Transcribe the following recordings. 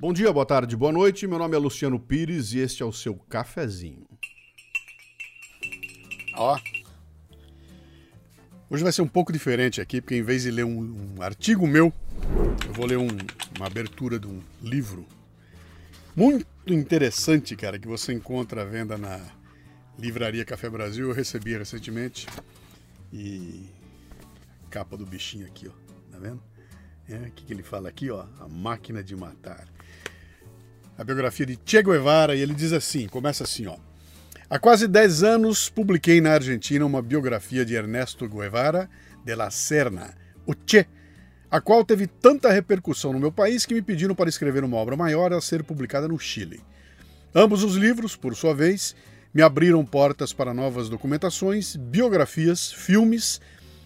Bom dia, boa tarde, boa noite. Meu nome é Luciano Pires e este é o seu cafezinho. Ó. Hoje vai ser um pouco diferente aqui, porque em vez de ler um, um artigo meu, eu vou ler um, uma abertura de um livro muito interessante, cara, que você encontra à venda na Livraria Café Brasil. Eu recebi recentemente. E capa do bichinho aqui, ó. Tá vendo? É, o que, que ele fala aqui, ó? A máquina de matar. A biografia de Che Guevara, e ele diz assim: começa assim, ó. Há quase 10 anos publiquei na Argentina uma biografia de Ernesto Guevara de la Serna, o Che, a qual teve tanta repercussão no meu país que me pediram para escrever uma obra maior a ser publicada no Chile. Ambos os livros, por sua vez, me abriram portas para novas documentações, biografias, filmes,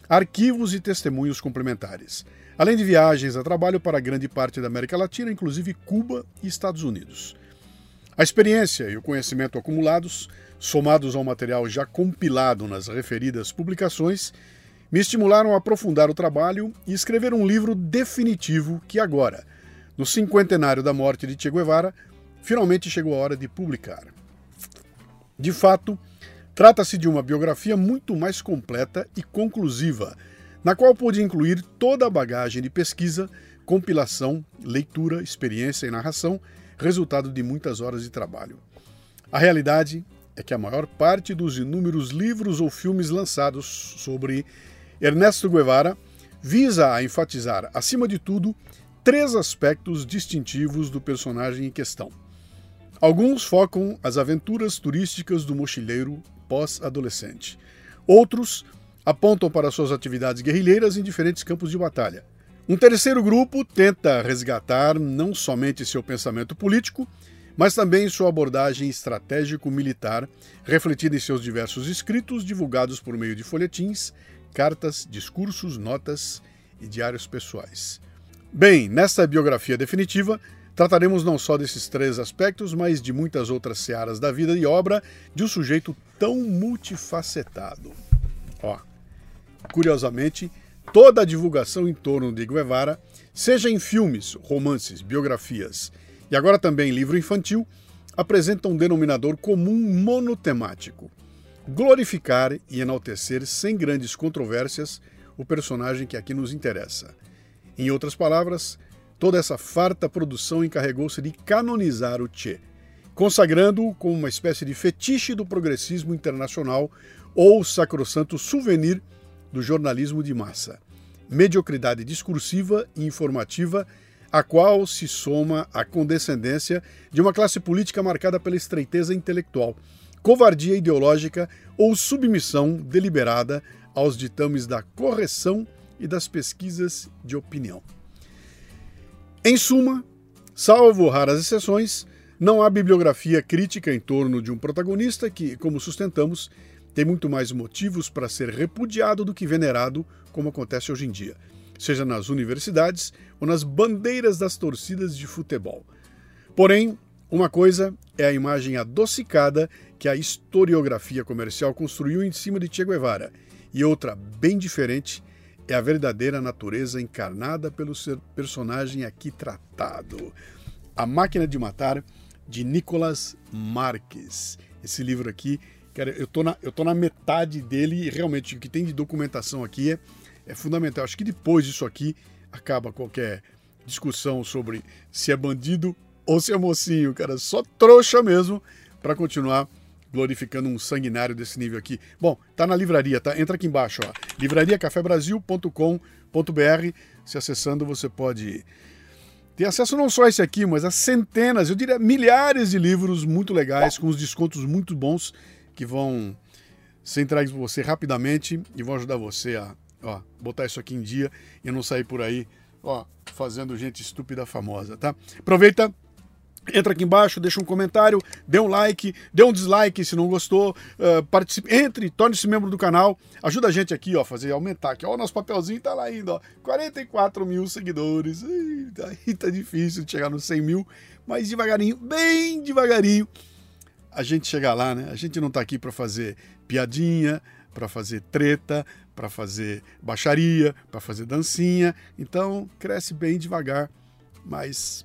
arquivos e testemunhos complementares, além de viagens a trabalho para grande parte da América Latina, inclusive Cuba e Estados Unidos. A experiência e o conhecimento acumulados, somados ao material já compilado nas referidas publicações, me estimularam a aprofundar o trabalho e escrever um livro definitivo que agora, no cinquentenário da morte de Che Guevara, finalmente chegou a hora de publicar. De fato, trata-se de uma biografia muito mais completa e conclusiva, na qual pude incluir toda a bagagem de pesquisa, compilação, leitura, experiência e narração, resultado de muitas horas de trabalho. A realidade é que a maior parte dos inúmeros livros ou filmes lançados sobre Ernesto Guevara visa a enfatizar, acima de tudo, três aspectos distintivos do personagem em questão. Alguns focam as aventuras turísticas do mochileiro pós-adolescente. Outros apontam para suas atividades guerrilheiras em diferentes campos de batalha. Um terceiro grupo tenta resgatar não somente seu pensamento político, mas também sua abordagem estratégico-militar, refletida em seus diversos escritos divulgados por meio de folhetins, cartas, discursos, notas e diários pessoais. Bem, nesta biografia definitiva, Trataremos não só desses três aspectos, mas de muitas outras searas da vida e obra de um sujeito tão multifacetado. Ó, curiosamente, toda a divulgação em torno de Guevara, seja em filmes, romances, biografias e agora também livro infantil, apresenta um denominador comum monotemático: glorificar e enaltecer sem grandes controvérsias o personagem que aqui nos interessa. Em outras palavras, Toda essa farta produção encarregou-se de canonizar o Che, consagrando-o como uma espécie de fetiche do progressismo internacional ou sacrossanto souvenir do jornalismo de massa. Mediocridade discursiva e informativa, a qual se soma a condescendência de uma classe política marcada pela estreiteza intelectual, covardia ideológica ou submissão deliberada aos ditames da correção e das pesquisas de opinião. Em suma, salvo raras exceções, não há bibliografia crítica em torno de um protagonista que, como sustentamos, tem muito mais motivos para ser repudiado do que venerado, como acontece hoje em dia, seja nas universidades ou nas bandeiras das torcidas de futebol. Porém, uma coisa é a imagem adocicada que a historiografia comercial construiu em cima de Che Guevara, e outra, bem diferente, é a verdadeira natureza encarnada pelo seu personagem aqui tratado. A Máquina de Matar, de Nicolas Marques. Esse livro aqui, cara, eu tô na, eu tô na metade dele e realmente o que tem de documentação aqui é, é fundamental. Acho que depois disso aqui acaba qualquer discussão sobre se é bandido ou se é mocinho, cara. Só trouxa mesmo para continuar glorificando um sanguinário desse nível aqui. Bom, tá na livraria, tá? Entra aqui embaixo, ó. livrariacafebrasil.com.br. Se acessando, você pode ter acesso não só a esse aqui, mas a centenas, eu diria milhares de livros muito legais, com os descontos muito bons que vão ser entregues para você rapidamente e vão ajudar você a ó, botar isso aqui em dia e não sair por aí ó, fazendo gente estúpida famosa, tá? Aproveita Entra aqui embaixo, deixa um comentário, dê um like, dê um dislike se não gostou, uh, participe, entre, torne-se membro do canal, ajuda a gente aqui, ó, fazer aumentar aqui, ó, o nosso papelzinho tá lá ainda, ó, 44 mil seguidores, aí tá difícil de chegar nos 100 mil, mas devagarinho, bem devagarinho, a gente chega lá, né? A gente não tá aqui para fazer piadinha, para fazer treta, para fazer baixaria, para fazer dancinha, então cresce bem devagar, mas